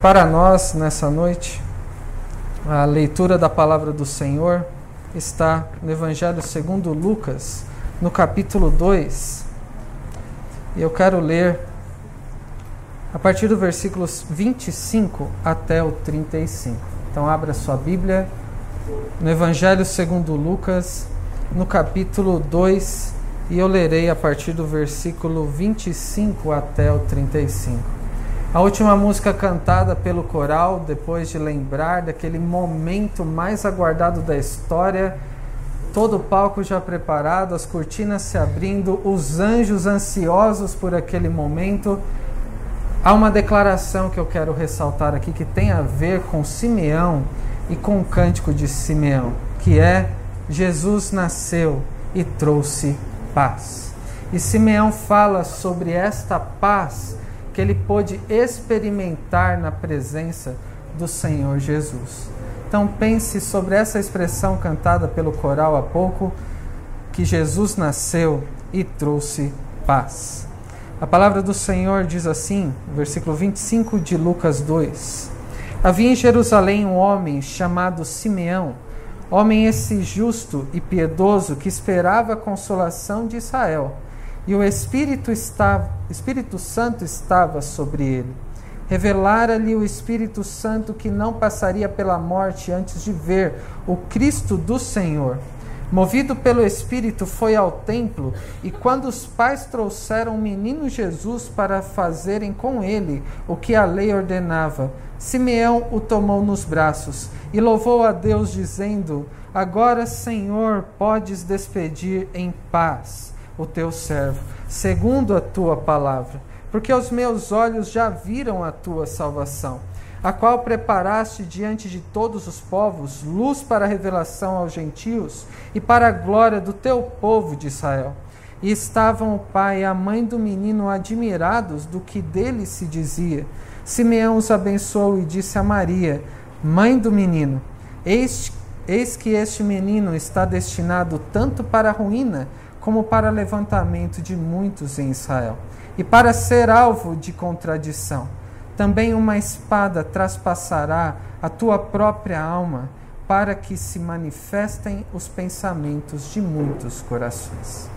Para nós, nessa noite, a leitura da palavra do Senhor está no Evangelho segundo Lucas, no capítulo 2. E eu quero ler a partir do versículos 25 até o 35. Então abra sua Bíblia no Evangelho segundo Lucas, no capítulo 2, e eu lerei a partir do versículo 25 até o 35. A última música cantada pelo coral, depois de lembrar daquele momento mais aguardado da história, todo o palco já preparado, as cortinas se abrindo, os anjos ansiosos por aquele momento. Há uma declaração que eu quero ressaltar aqui que tem a ver com Simeão e com o cântico de Simeão, que é: Jesus nasceu e trouxe paz. E Simeão fala sobre esta paz que ele pôde experimentar na presença do Senhor Jesus. Então pense sobre essa expressão cantada pelo coral há pouco, que Jesus nasceu e trouxe paz. A palavra do Senhor diz assim, versículo 25 de Lucas 2: Havia em Jerusalém um homem chamado Simeão, homem esse justo e piedoso que esperava a consolação de Israel e o Espírito, Espírito Santo estava sobre ele. Revelara-lhe o Espírito Santo que não passaria pela morte antes de ver o Cristo do Senhor. Movido pelo Espírito, foi ao templo e, quando os pais trouxeram o menino Jesus para fazerem com ele o que a lei ordenava, Simeão o tomou nos braços e louvou a Deus, dizendo: Agora, Senhor, podes despedir em paz o teu servo, segundo a tua palavra, porque os meus olhos já viram a tua salvação, a qual preparaste diante de todos os povos, luz para a revelação aos gentios e para a glória do teu povo de Israel. E estavam o pai e a mãe do menino admirados do que dele se dizia. Simeão os abençoou e disse a Maria, mãe do menino: Eis, eis que este menino está destinado tanto para a ruína como para levantamento de muitos em Israel, e para ser alvo de contradição. Também uma espada traspassará a tua própria alma, para que se manifestem os pensamentos de muitos corações.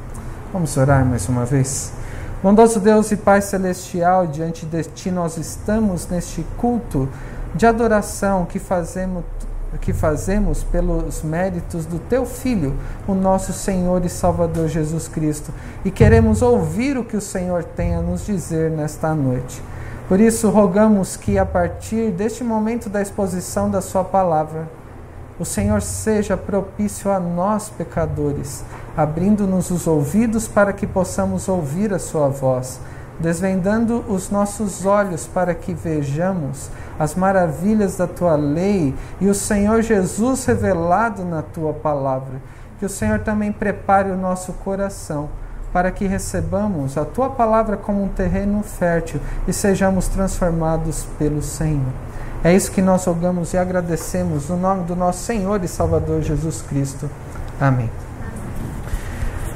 Vamos orar mais uma vez? Bondoso Deus e Pai Celestial, diante de Ti nós estamos neste culto de adoração que fazemos que fazemos pelos méritos do teu Filho, o nosso Senhor e Salvador Jesus Cristo, e queremos ouvir o que o Senhor tem a nos dizer nesta noite. Por isso, rogamos que a partir deste momento da exposição da Sua palavra, o Senhor seja propício a nós, pecadores, abrindo-nos os ouvidos para que possamos ouvir a Sua voz desvendando os nossos olhos para que vejamos as maravilhas da tua lei e o Senhor Jesus revelado na tua palavra. Que o Senhor também prepare o nosso coração para que recebamos a tua palavra como um terreno fértil e sejamos transformados pelo Senhor. É isso que nós rogamos e agradecemos no nome do nosso Senhor e Salvador Jesus Cristo. Amém.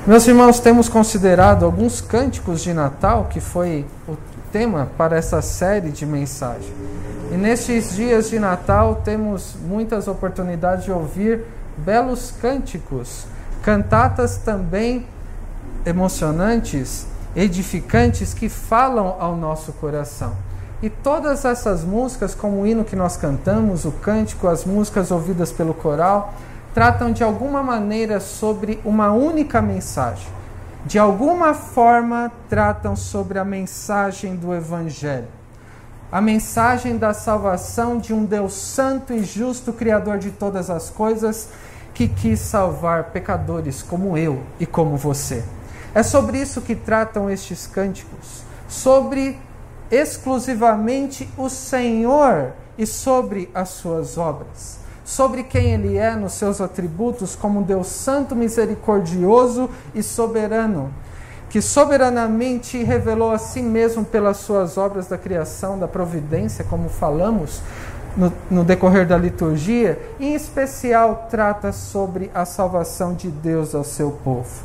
Meus irmãos, temos considerado alguns cânticos de Natal, que foi o tema para essa série de mensagem. E nestes dias de Natal temos muitas oportunidades de ouvir belos cânticos, cantatas também emocionantes, edificantes que falam ao nosso coração. E todas essas músicas, como o hino que nós cantamos, o cântico, as músicas ouvidas pelo coral, tratam de alguma maneira sobre uma única mensagem. De alguma forma tratam sobre a mensagem do Evangelho. A mensagem da salvação de um Deus santo e justo, Criador de todas as coisas, que quis salvar pecadores como eu e como você. É sobre isso que tratam estes cânticos, sobre exclusivamente o Senhor e sobre as suas obras sobre quem ele é nos seus atributos como Deus santo, misericordioso e soberano, que soberanamente revelou a si mesmo pelas suas obras da criação, da providência, como falamos no, no decorrer da liturgia, em especial trata sobre a salvação de Deus ao seu povo.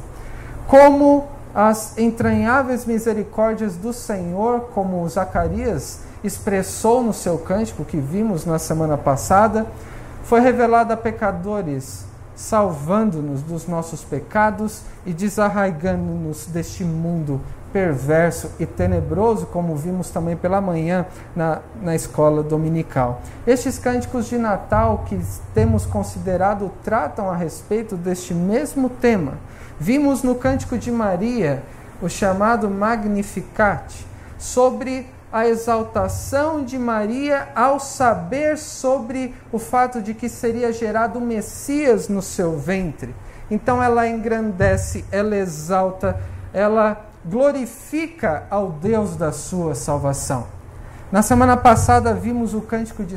Como as entranháveis misericórdias do Senhor, como Zacarias expressou no seu cântico, que vimos na semana passada, foi revelado a pecadores, salvando-nos dos nossos pecados e desarraigando-nos deste mundo perverso e tenebroso, como vimos também pela manhã na, na escola dominical. Estes cânticos de Natal que temos considerado tratam a respeito deste mesmo tema. Vimos no cântico de Maria o chamado Magnificat, sobre a exaltação de Maria ao saber sobre o fato de que seria gerado o Messias no seu ventre. Então ela engrandece, ela exalta, ela glorifica ao Deus da sua salvação. Na semana passada vimos o cântico de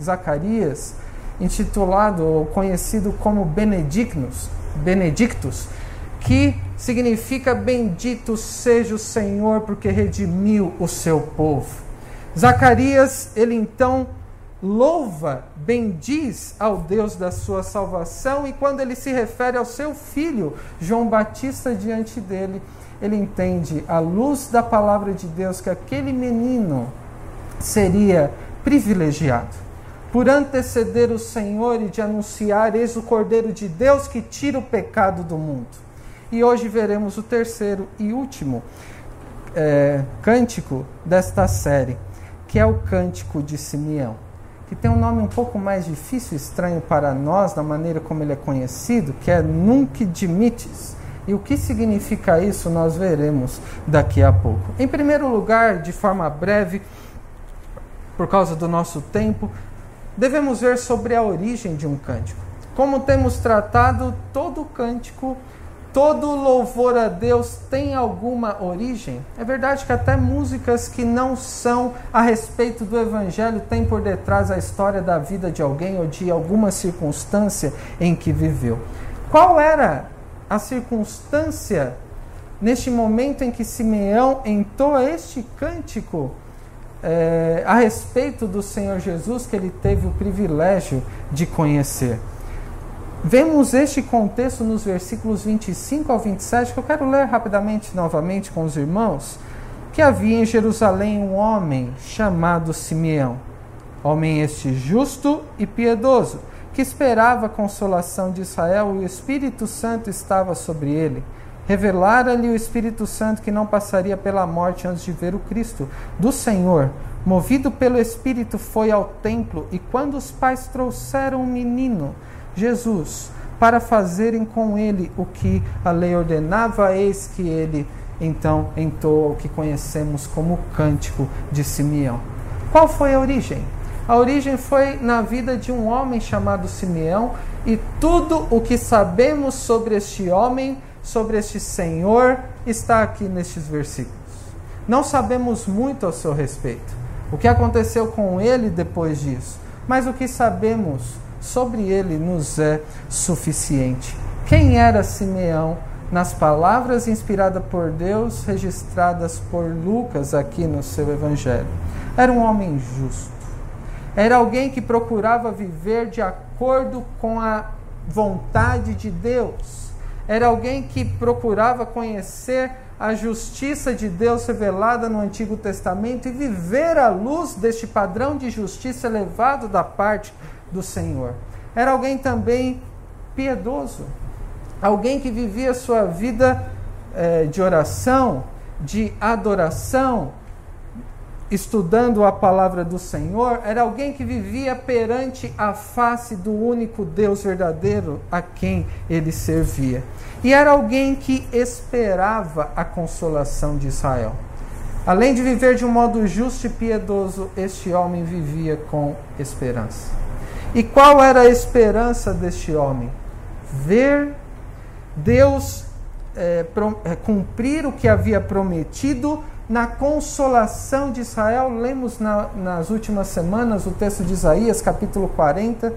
Zacarias, intitulado ou conhecido como Benedictus, Benedictus, que significa bendito seja o Senhor porque redimiu o seu povo. Zacarias, ele então louva, bendiz ao Deus da sua salvação e quando ele se refere ao seu filho, João Batista diante dele, ele entende, à luz da palavra de Deus, que aquele menino seria privilegiado por anteceder o Senhor e de anunciar: Eis o Cordeiro de Deus que tira o pecado do mundo. E hoje veremos o terceiro e último é, cântico desta série, que é o Cântico de Simeão, que tem um nome um pouco mais difícil e estranho para nós, da maneira como ele é conhecido, que é Nunc Dimites e o que significa isso nós veremos daqui a pouco. Em primeiro lugar, de forma breve, por causa do nosso tempo, devemos ver sobre a origem de um cântico. Como temos tratado, todo cântico, todo louvor a Deus tem alguma origem. É verdade que até músicas que não são a respeito do Evangelho têm por detrás a história da vida de alguém ou de alguma circunstância em que viveu. Qual era a circunstância neste momento em que Simeão entoa este cântico é, a respeito do Senhor Jesus que ele teve o privilégio de conhecer. Vemos este contexto nos versículos 25 ao 27, que eu quero ler rapidamente novamente com os irmãos. Que havia em Jerusalém um homem chamado Simeão, homem este justo e piedoso que esperava a consolação de Israel e o Espírito Santo estava sobre ele. Revelara-lhe o Espírito Santo que não passaria pela morte antes de ver o Cristo do Senhor. Movido pelo Espírito, foi ao templo e quando os pais trouxeram o menino, Jesus, para fazerem com ele o que a lei ordenava, eis que ele então entoa o que conhecemos como cântico de Simeão. Qual foi a origem? A origem foi na vida de um homem chamado Simeão, e tudo o que sabemos sobre este homem, sobre este Senhor, está aqui nestes versículos. Não sabemos muito ao seu respeito, o que aconteceu com ele depois disso, mas o que sabemos sobre ele nos é suficiente. Quem era Simeão? Nas palavras inspiradas por Deus, registradas por Lucas aqui no seu Evangelho. Era um homem justo era alguém que procurava viver de acordo com a vontade de Deus. Era alguém que procurava conhecer a justiça de Deus revelada no Antigo Testamento e viver à luz deste padrão de justiça elevado da parte do Senhor. Era alguém também piedoso, alguém que vivia sua vida eh, de oração, de adoração, estudando a palavra do Senhor, era alguém que vivia perante a face do único Deus verdadeiro a quem ele servia. E era alguém que esperava a consolação de Israel. Além de viver de um modo justo e piedoso, este homem vivia com esperança. E qual era a esperança deste homem? Ver Deus é, cumprir o que havia prometido na consolação de Israel. Lemos na, nas últimas semanas o texto de Isaías, capítulo 40.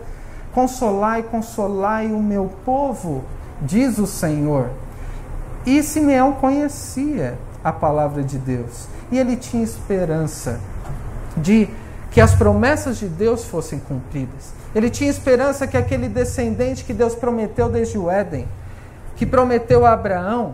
Consolai, consolai o meu povo, diz o Senhor. E Simeão conhecia a palavra de Deus e ele tinha esperança de que as promessas de Deus fossem cumpridas. Ele tinha esperança que aquele descendente que Deus prometeu desde o Éden, que prometeu a Abraão,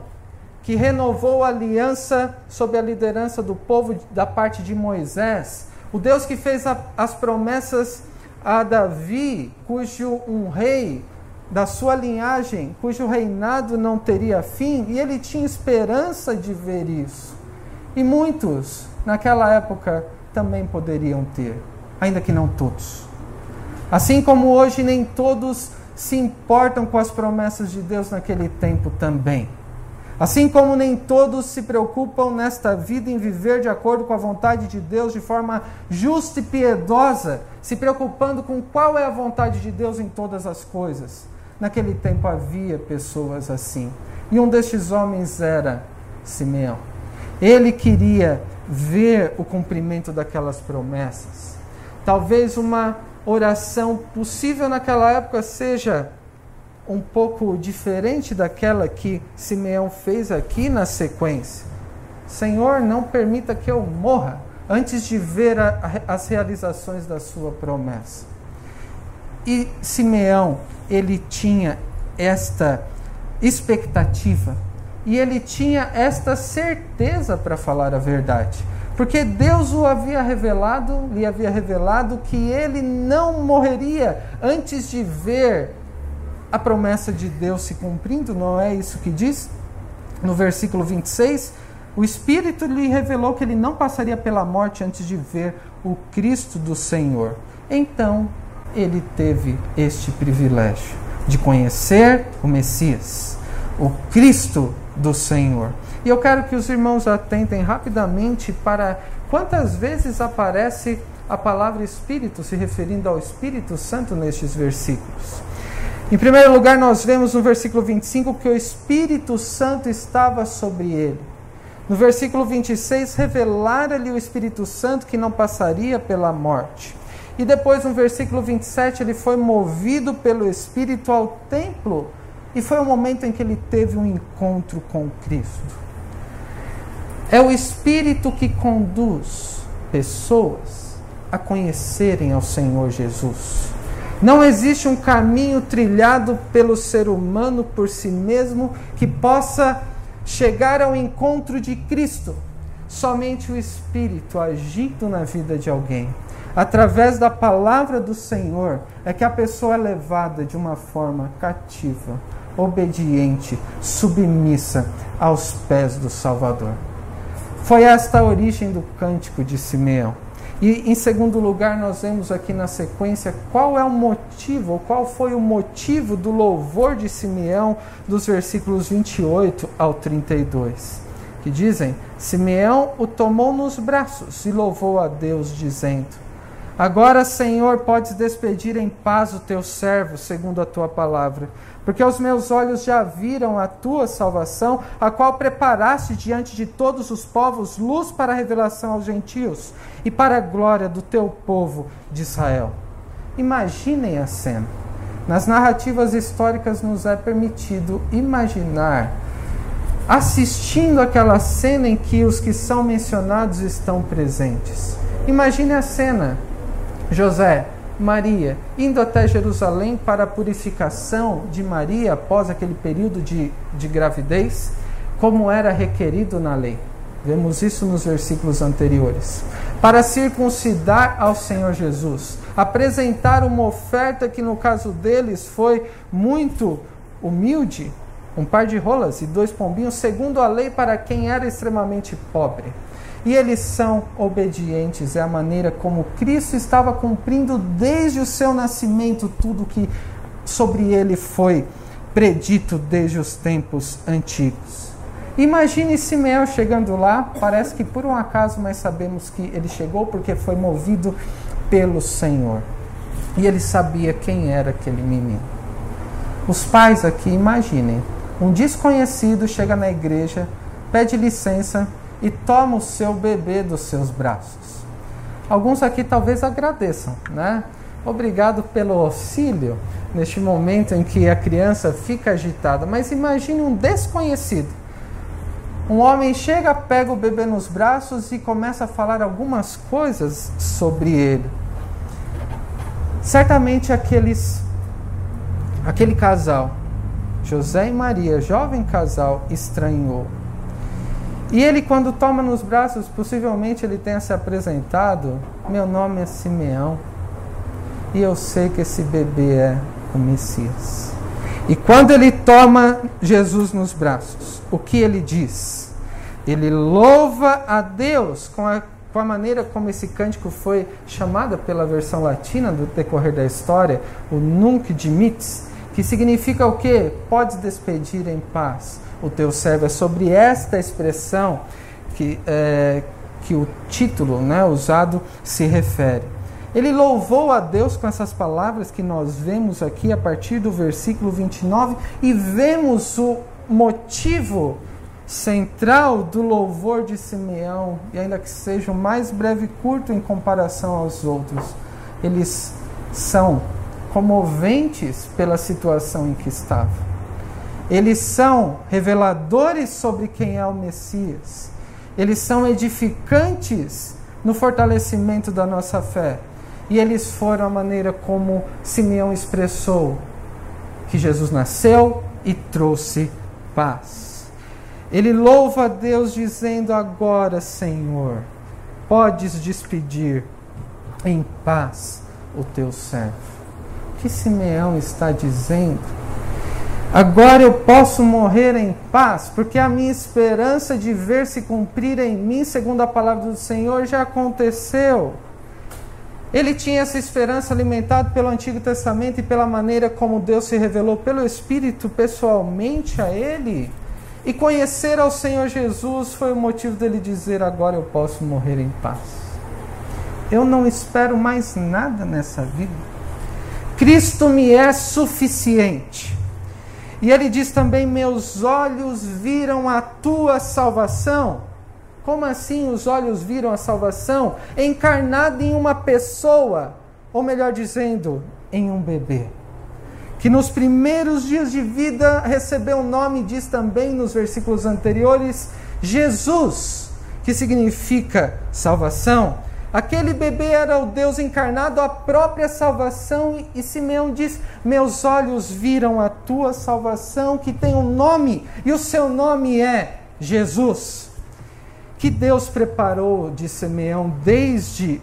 que renovou a aliança sob a liderança do povo da parte de Moisés, o Deus que fez a, as promessas a Davi, cujo um rei da sua linhagem, cujo reinado não teria fim, e ele tinha esperança de ver isso. E muitos, naquela época, também poderiam ter, ainda que não todos. Assim como hoje nem todos se importam com as promessas de Deus naquele tempo também. Assim como nem todos se preocupam nesta vida em viver de acordo com a vontade de Deus de forma justa e piedosa, se preocupando com qual é a vontade de Deus em todas as coisas. Naquele tempo havia pessoas assim. E um destes homens era Simeão. Ele queria ver o cumprimento daquelas promessas. Talvez uma oração possível naquela época seja um pouco diferente daquela que Simeão fez aqui na sequência. Senhor, não permita que eu morra antes de ver a, a, as realizações da sua promessa. E Simeão, ele tinha esta expectativa e ele tinha esta certeza para falar a verdade. Porque Deus o havia revelado, lhe havia revelado que ele não morreria antes de ver a promessa de Deus se cumprindo, não é isso que diz? No versículo 26, o Espírito lhe revelou que ele não passaria pela morte antes de ver o Cristo do Senhor. Então, ele teve este privilégio de conhecer o Messias, o Cristo do Senhor. E eu quero que os irmãos atentem rapidamente para quantas vezes aparece a palavra Espírito se referindo ao Espírito Santo nestes versículos. Em primeiro lugar, nós vemos no versículo 25 que o Espírito Santo estava sobre ele. No versículo 26, revelara-lhe o Espírito Santo que não passaria pela morte. E depois, no versículo 27, ele foi movido pelo Espírito ao templo e foi o momento em que ele teve um encontro com Cristo. É o Espírito que conduz pessoas a conhecerem ao Senhor Jesus. Não existe um caminho trilhado pelo ser humano por si mesmo que possa chegar ao encontro de Cristo. Somente o Espírito agindo na vida de alguém, através da palavra do Senhor, é que a pessoa é levada de uma forma cativa, obediente, submissa aos pés do Salvador. Foi esta a origem do cântico de Simeão. E em segundo lugar, nós vemos aqui na sequência qual é o motivo, qual foi o motivo do louvor de Simeão dos versículos 28 ao 32, que dizem: Simeão o tomou nos braços e louvou a Deus, dizendo: Agora, Senhor, podes despedir em paz o teu servo, segundo a tua palavra porque os meus olhos já viram a tua salvação, a qual preparaste diante de todos os povos luz para a revelação aos gentios e para a glória do teu povo de Israel. Imaginem a cena. Nas narrativas históricas nos é permitido imaginar assistindo aquela cena em que os que são mencionados estão presentes. Imagine a cena. José, Maria, indo até Jerusalém para a purificação de Maria após aquele período de, de gravidez, como era requerido na lei. Vemos isso nos versículos anteriores. Para circuncidar ao Senhor Jesus, apresentar uma oferta que no caso deles foi muito humilde, um par de rolas e dois pombinhos, segundo a lei para quem era extremamente pobre. E eles são obedientes, é a maneira como Cristo estava cumprindo desde o seu nascimento tudo que sobre ele foi predito desde os tempos antigos. Imagine Simeão chegando lá, parece que por um acaso, mas sabemos que ele chegou porque foi movido pelo Senhor. E ele sabia quem era aquele menino. Os pais aqui, imaginem, um desconhecido chega na igreja, pede licença e toma o seu bebê dos seus braços. Alguns aqui talvez agradeçam, né? Obrigado pelo auxílio neste momento em que a criança fica agitada. Mas imagine um desconhecido. Um homem chega, pega o bebê nos braços e começa a falar algumas coisas sobre ele. Certamente aqueles aquele casal, José e Maria, jovem casal, estranhou E ele, quando toma nos braços, possivelmente ele tenha se apresentado: Meu nome é Simeão, e eu sei que esse bebê é o Messias. E quando ele toma Jesus nos braços, o que ele diz? Ele louva a Deus com a, com a maneira como esse cântico foi chamado pela versão latina do decorrer da história, o Nunc Dimittis, que significa o que? Podes despedir em paz o teu servo. É sobre esta expressão que, é, que o título né, usado se refere. Ele louvou a Deus com essas palavras que nós vemos aqui a partir do versículo 29 e vemos o motivo central do louvor de Simeão, e ainda que seja o mais breve e curto em comparação aos outros, eles são comoventes pela situação em que estavam. Eles são reveladores sobre quem é o Messias. Eles são edificantes no fortalecimento da nossa fé. E eles foram a maneira como Simeão expressou que Jesus nasceu e trouxe paz. Ele louva a Deus dizendo: Agora, Senhor, podes despedir em paz o teu servo. O que Simeão está dizendo? Agora eu posso morrer em paz, porque a minha esperança de ver se cumprir em mim, segundo a palavra do Senhor, já aconteceu. Ele tinha essa esperança alimentada pelo Antigo Testamento e pela maneira como Deus se revelou pelo Espírito pessoalmente a ele. E conhecer ao Senhor Jesus foi o motivo dele dizer: Agora eu posso morrer em paz. Eu não espero mais nada nessa vida. Cristo me é suficiente. E ele diz também: Meus olhos viram a tua salvação. Como assim os olhos viram a salvação? Encarnada em uma pessoa, ou melhor dizendo, em um bebê. Que nos primeiros dias de vida recebeu o nome, diz também nos versículos anteriores, Jesus, que significa salvação. Aquele bebê era o Deus encarnado, a própria salvação, e Simeão diz: Meus olhos viram a tua salvação, que tem um nome, e o seu nome é Jesus. Que Deus preparou de Simeão desde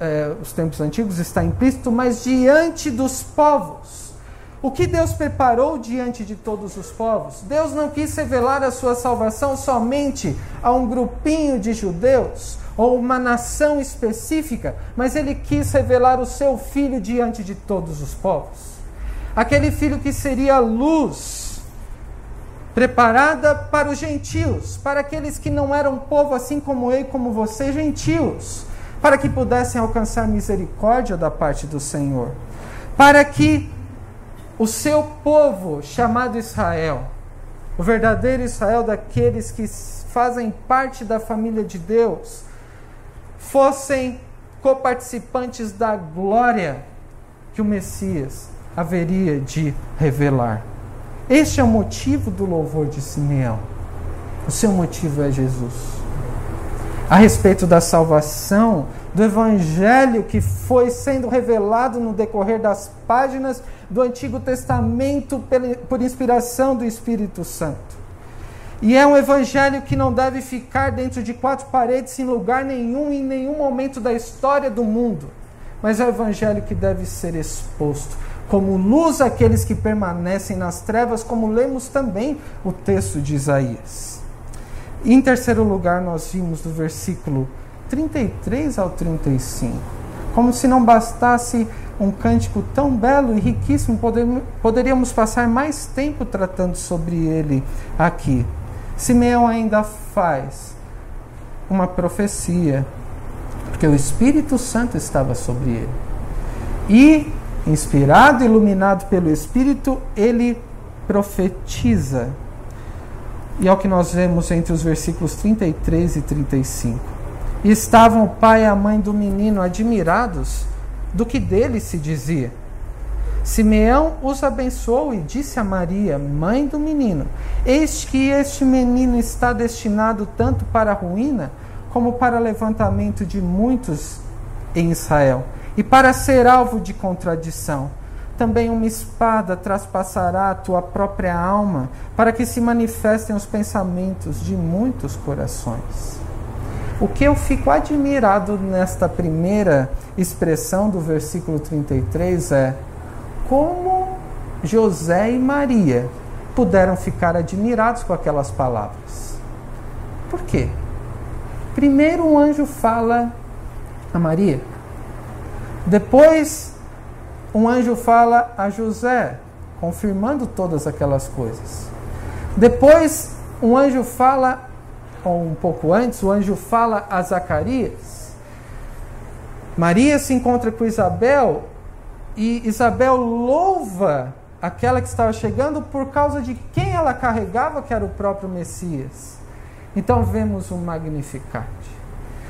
eh, os tempos antigos, está implícito, mas diante dos povos. O que Deus preparou diante de todos os povos? Deus não quis revelar a sua salvação somente a um grupinho de judeus ou uma nação específica, mas ele quis revelar o seu filho diante de todos os povos. Aquele filho que seria luz preparada para os gentios, para aqueles que não eram povo assim como eu e como você, gentios, para que pudessem alcançar misericórdia da parte do Senhor, para que o seu povo chamado Israel, o verdadeiro Israel daqueles que fazem parte da família de Deus, fossem coparticipantes da glória que o Messias haveria de revelar. Este é o motivo do louvor de Simeão. O seu motivo é Jesus. A respeito da salvação, do evangelho que foi sendo revelado no decorrer das páginas do Antigo Testamento por inspiração do Espírito Santo. E é um evangelho que não deve ficar dentro de quatro paredes em lugar nenhum, em nenhum momento da história do mundo. Mas é o evangelho que deve ser exposto como luz àqueles que permanecem nas trevas, como lemos também o texto de Isaías. Em terceiro lugar, nós vimos do versículo 33 ao 35. Como se não bastasse um cântico tão belo e riquíssimo, poderíamos passar mais tempo tratando sobre ele aqui. Simeão ainda faz uma profecia, porque o Espírito Santo estava sobre ele. E, inspirado, iluminado pelo Espírito, ele profetiza. E é o que nós vemos entre os versículos 33 e 35. E estavam o pai e a mãe do menino admirados do que dele se dizia. Simeão os abençoou e disse a Maria, mãe do menino: Eis que este menino está destinado tanto para a ruína, como para levantamento de muitos em Israel, e para ser alvo de contradição, também uma espada traspassará a tua própria alma, para que se manifestem os pensamentos de muitos corações. O que eu fico admirado nesta primeira expressão do versículo 33 é como José e Maria puderam ficar admirados com aquelas palavras. Por quê? Primeiro um anjo fala a Maria. Depois um anjo fala a José, confirmando todas aquelas coisas. Depois, um anjo fala, ou um pouco antes, o anjo fala a Zacarias. Maria se encontra com Isabel e Isabel louva aquela que estava chegando por causa de quem ela carregava, que era o próprio Messias. Então vemos o Magnificat.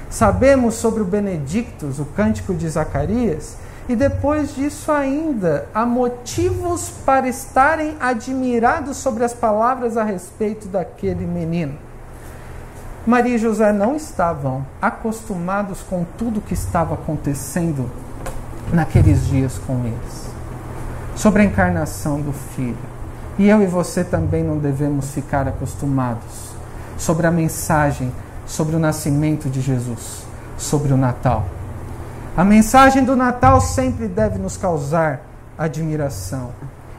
Sabemos sobre o Benedictus, o cântico de Zacarias, e depois disso ainda, há motivos para estarem admirados sobre as palavras a respeito daquele menino. Maria e José não estavam acostumados com tudo que estava acontecendo naqueles dias com eles. Sobre a encarnação do Filho. E eu e você também não devemos ficar acostumados sobre a mensagem sobre o nascimento de Jesus, sobre o Natal. A mensagem do Natal sempre deve nos causar admiração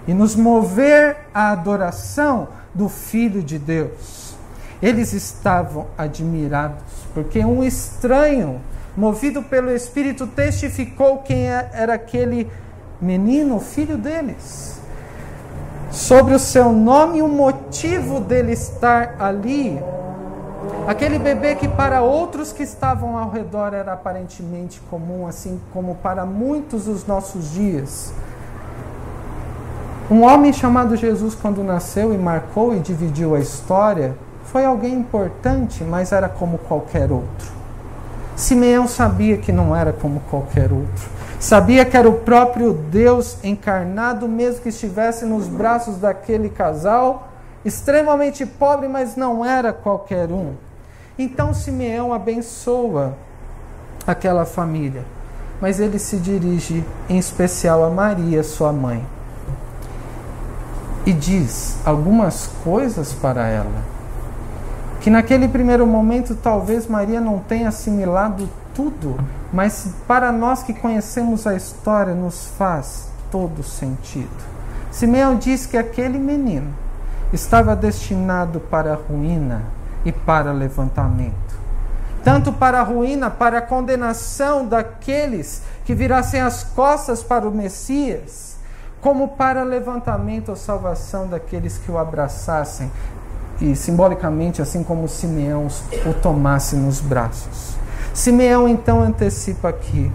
e nos mover à adoração do Filho de Deus. Eles estavam admirados porque um estranho, movido pelo Espírito, testificou quem é, era aquele menino, filho deles. Sobre o seu nome e o motivo dele estar ali, Aquele bebê que para outros que estavam ao redor era aparentemente comum, assim como para muitos dos nossos dias. Um homem chamado Jesus, quando nasceu e marcou e dividiu a história, foi alguém importante, mas era como qualquer outro. Simeão sabia que não era como qualquer outro. Sabia que era o próprio Deus encarnado, mesmo que estivesse nos braços daquele casal, extremamente pobre, mas não era qualquer um. Então Simeão abençoa aquela família, mas ele se dirige em especial a Maria, sua mãe, e diz algumas coisas para ela. Que naquele primeiro momento talvez Maria não tenha assimilado tudo, mas para nós que conhecemos a história nos faz todo sentido. Simeão diz que aquele menino estava destinado para a ruína e para levantamento. Tanto para a ruína, para a condenação daqueles que virassem as costas para o Messias, como para levantamento ou salvação daqueles que o abraçassem e simbolicamente, assim como Simeão o tomasse nos braços. Simeão então antecipa aqui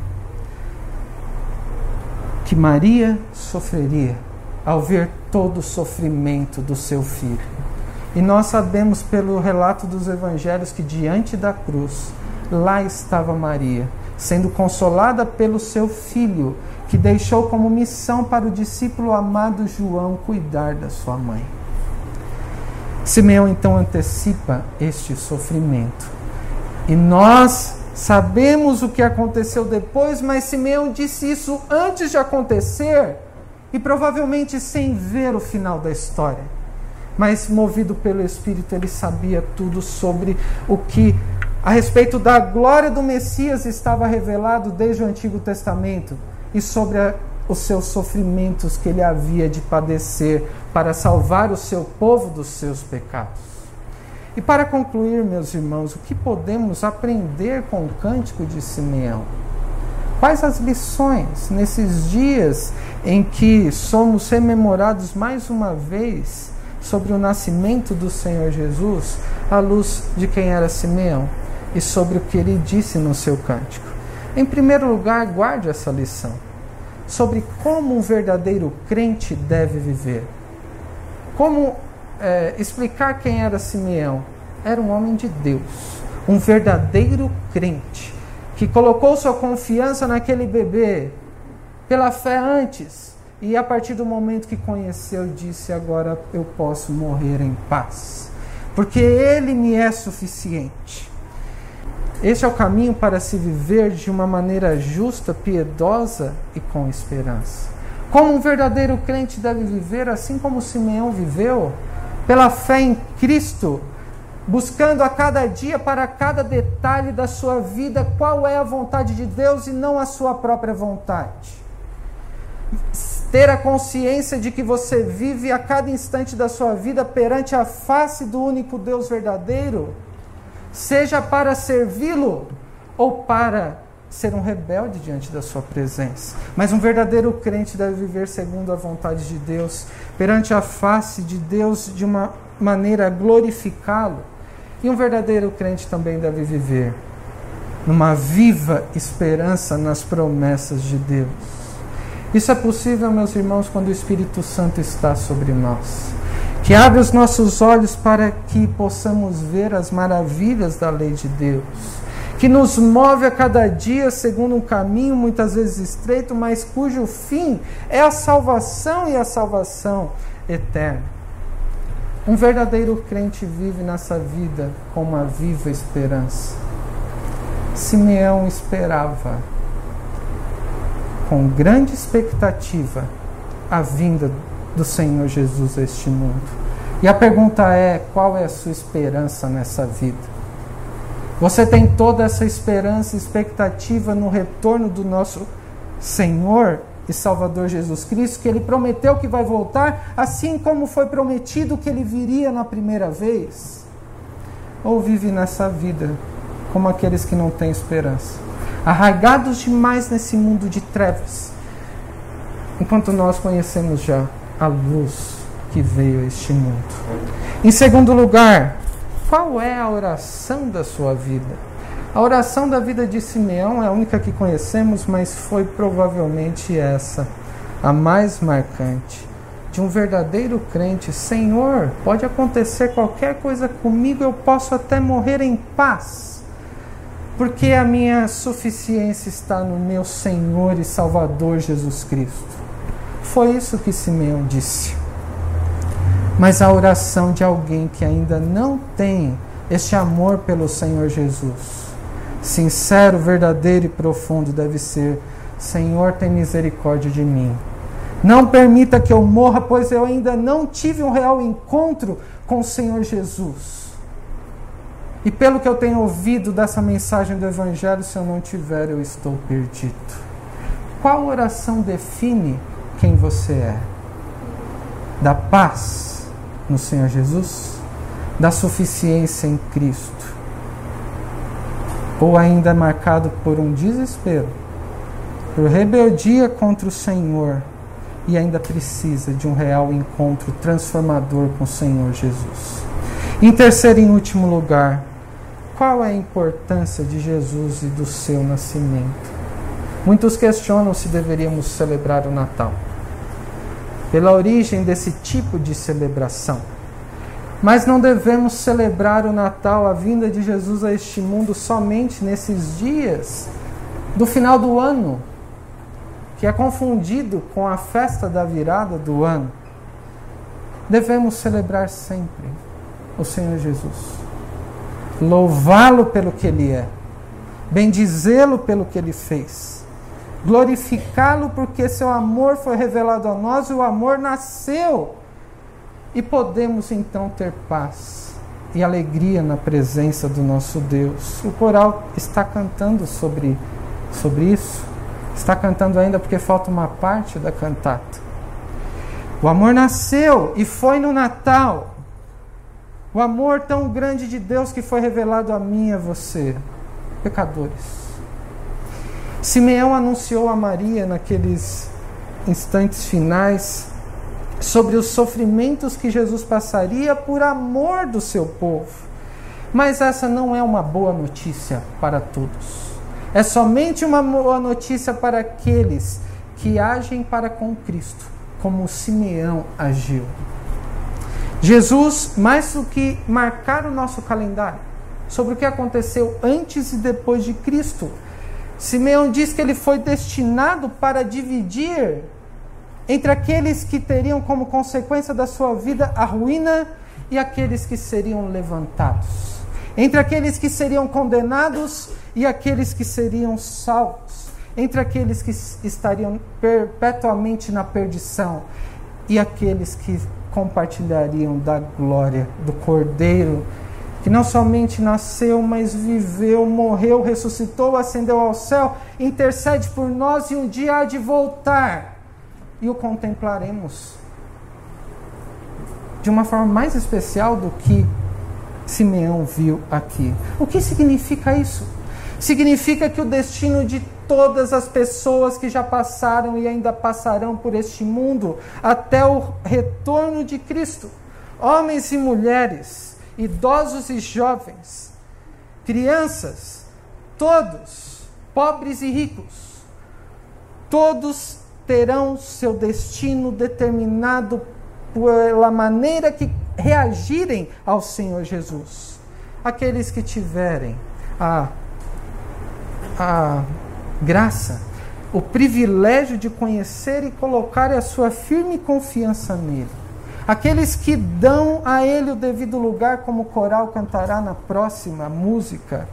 que Maria sofreria ao ver todo o sofrimento do seu filho e nós sabemos pelo relato dos evangelhos que diante da cruz, lá estava Maria, sendo consolada pelo seu filho, que deixou como missão para o discípulo amado João cuidar da sua mãe. Simeão então antecipa este sofrimento. E nós sabemos o que aconteceu depois, mas Simeão disse isso antes de acontecer e provavelmente sem ver o final da história mas movido pelo Espírito, ele sabia tudo sobre o que a respeito da glória do Messias estava revelado desde o Antigo Testamento e sobre a, os seus sofrimentos que ele havia de padecer para salvar o seu povo dos seus pecados. E para concluir, meus irmãos, o que podemos aprender com o cântico de Simeão? Quais as lições nesses dias em que somos rememorados mais uma vez sobre o nascimento do Senhor Jesus à luz de quem era Simeão e sobre o que ele disse no seu cântico. Em primeiro lugar, guarde essa lição sobre como um verdadeiro crente deve viver. Como é, explicar quem era Simeão? Era um homem de Deus, um verdadeiro crente, que colocou sua confiança naquele bebê pela fé antes e a partir do momento que conheceu, disse: Agora eu posso morrer em paz, porque Ele me é suficiente. Este é o caminho para se viver de uma maneira justa, piedosa e com esperança. Como um verdadeiro crente deve viver, assim como Simeão viveu, pela fé em Cristo, buscando a cada dia, para cada detalhe da sua vida, qual é a vontade de Deus e não a sua própria vontade. Ter a consciência de que você vive a cada instante da sua vida perante a face do único Deus verdadeiro, seja para servi-lo ou para ser um rebelde diante da sua presença. Mas um verdadeiro crente deve viver segundo a vontade de Deus, perante a face de Deus de uma maneira a glorificá-lo. E um verdadeiro crente também deve viver numa viva esperança nas promessas de Deus. Isso é possível, meus irmãos, quando o Espírito Santo está sobre nós, que abre os nossos olhos para que possamos ver as maravilhas da lei de Deus que nos move a cada dia segundo um caminho muitas vezes estreito, mas cujo fim é a salvação e a salvação eterna. Um verdadeiro crente vive nessa vida com uma viva esperança. Simeão esperava com grande expectativa a vinda do Senhor Jesus a este mundo. E a pergunta é: qual é a sua esperança nessa vida? Você tem toda essa esperança e expectativa no retorno do nosso Senhor e Salvador Jesus Cristo, que ele prometeu que vai voltar, assim como foi prometido que ele viria na primeira vez? Ou vive nessa vida como aqueles que não têm esperança, arraigados demais nesse mundo de trevas, enquanto nós conhecemos já a luz que veio a este mundo? Em segundo lugar, qual é a oração da sua vida? A oração da vida de Simeão é a única que conhecemos, mas foi provavelmente essa, a mais marcante. De um verdadeiro crente: Senhor, pode acontecer qualquer coisa comigo, eu posso até morrer em paz, porque a minha suficiência está no meu Senhor e Salvador Jesus Cristo. Foi isso que Simeão disse mas a oração de alguém que ainda não tem este amor pelo Senhor Jesus. Sincero, verdadeiro e profundo deve ser: Senhor, tem misericórdia de mim. Não permita que eu morra, pois eu ainda não tive um real encontro com o Senhor Jesus. E pelo que eu tenho ouvido dessa mensagem do Evangelho, se eu não tiver, eu estou perdido. Qual oração define quem você é? Da paz no Senhor Jesus, da suficiência em Cristo, ou ainda marcado por um desespero, por rebeldia contra o Senhor e ainda precisa de um real encontro transformador com o Senhor Jesus. Em terceiro e último lugar, qual é a importância de Jesus e do seu nascimento? Muitos questionam se deveríamos celebrar o Natal pela origem desse tipo de celebração. Mas não devemos celebrar o Natal, a vinda de Jesus a este mundo, somente nesses dias do final do ano, que é confundido com a festa da virada do ano. Devemos celebrar sempre o Senhor Jesus, louvá-lo pelo que ele é, bendizê-lo pelo que ele fez glorificá-lo porque seu amor foi revelado a nós e o amor nasceu. E podemos então ter paz e alegria na presença do nosso Deus. O coral está cantando sobre, sobre isso. Está cantando ainda porque falta uma parte da cantata. O amor nasceu e foi no Natal. O amor tão grande de Deus que foi revelado a mim e a você, pecadores. Simeão anunciou a Maria naqueles instantes finais sobre os sofrimentos que Jesus passaria por amor do seu povo. Mas essa não é uma boa notícia para todos. É somente uma boa notícia para aqueles que agem para com Cristo, como Simeão agiu. Jesus, mais do que marcar o nosso calendário sobre o que aconteceu antes e depois de Cristo, Simeão diz que ele foi destinado para dividir entre aqueles que teriam como consequência da sua vida a ruína e aqueles que seriam levantados, entre aqueles que seriam condenados e aqueles que seriam salvos, entre aqueles que estariam perpetuamente na perdição e aqueles que compartilhariam da glória do Cordeiro, que não somente nasceu, mas viveu, morreu, ressuscitou, ascendeu ao céu, intercede por nós e um dia há de voltar e o contemplaremos de uma forma mais especial do que Simeão viu aqui. O que significa isso? Significa que o destino de todas as pessoas que já passaram e ainda passarão por este mundo até o retorno de Cristo, homens e mulheres, idosos e jovens, crianças, todos, pobres e ricos, todos terão seu destino determinado pela maneira que reagirem ao Senhor Jesus. Aqueles que tiverem a, a graça, o privilégio de conhecer e colocar a sua firme confiança nele. Aqueles que dão a ele o devido lugar, como o coral cantará na próxima música,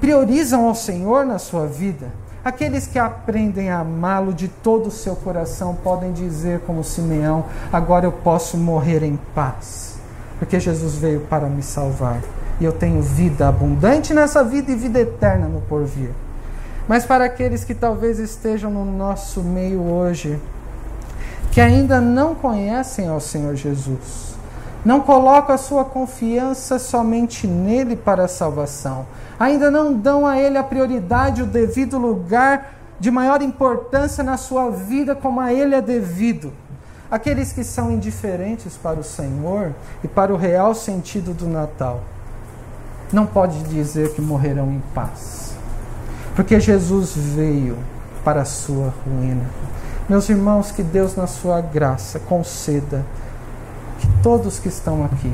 priorizam ao Senhor na sua vida. Aqueles que aprendem a amá-lo de todo o seu coração podem dizer, como Simeão: agora eu posso morrer em paz, porque Jesus veio para me salvar e eu tenho vida abundante nessa vida e vida eterna no porvir. Mas para aqueles que talvez estejam no nosso meio hoje, que ainda não conhecem ao Senhor Jesus, não colocam a sua confiança somente nele para a salvação, ainda não dão a ele a prioridade, o devido lugar de maior importância na sua vida como a ele é devido. Aqueles que são indiferentes para o Senhor e para o real sentido do Natal, não pode dizer que morrerão em paz porque Jesus veio para a sua ruína. Meus irmãos, que Deus, na sua graça, conceda que todos que estão aqui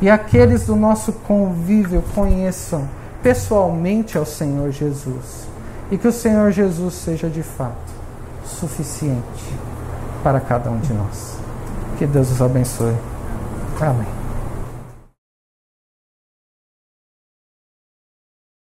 e aqueles do nosso convívio conheçam pessoalmente ao Senhor Jesus e que o Senhor Jesus seja de fato suficiente para cada um de nós. Que Deus os abençoe. Amém.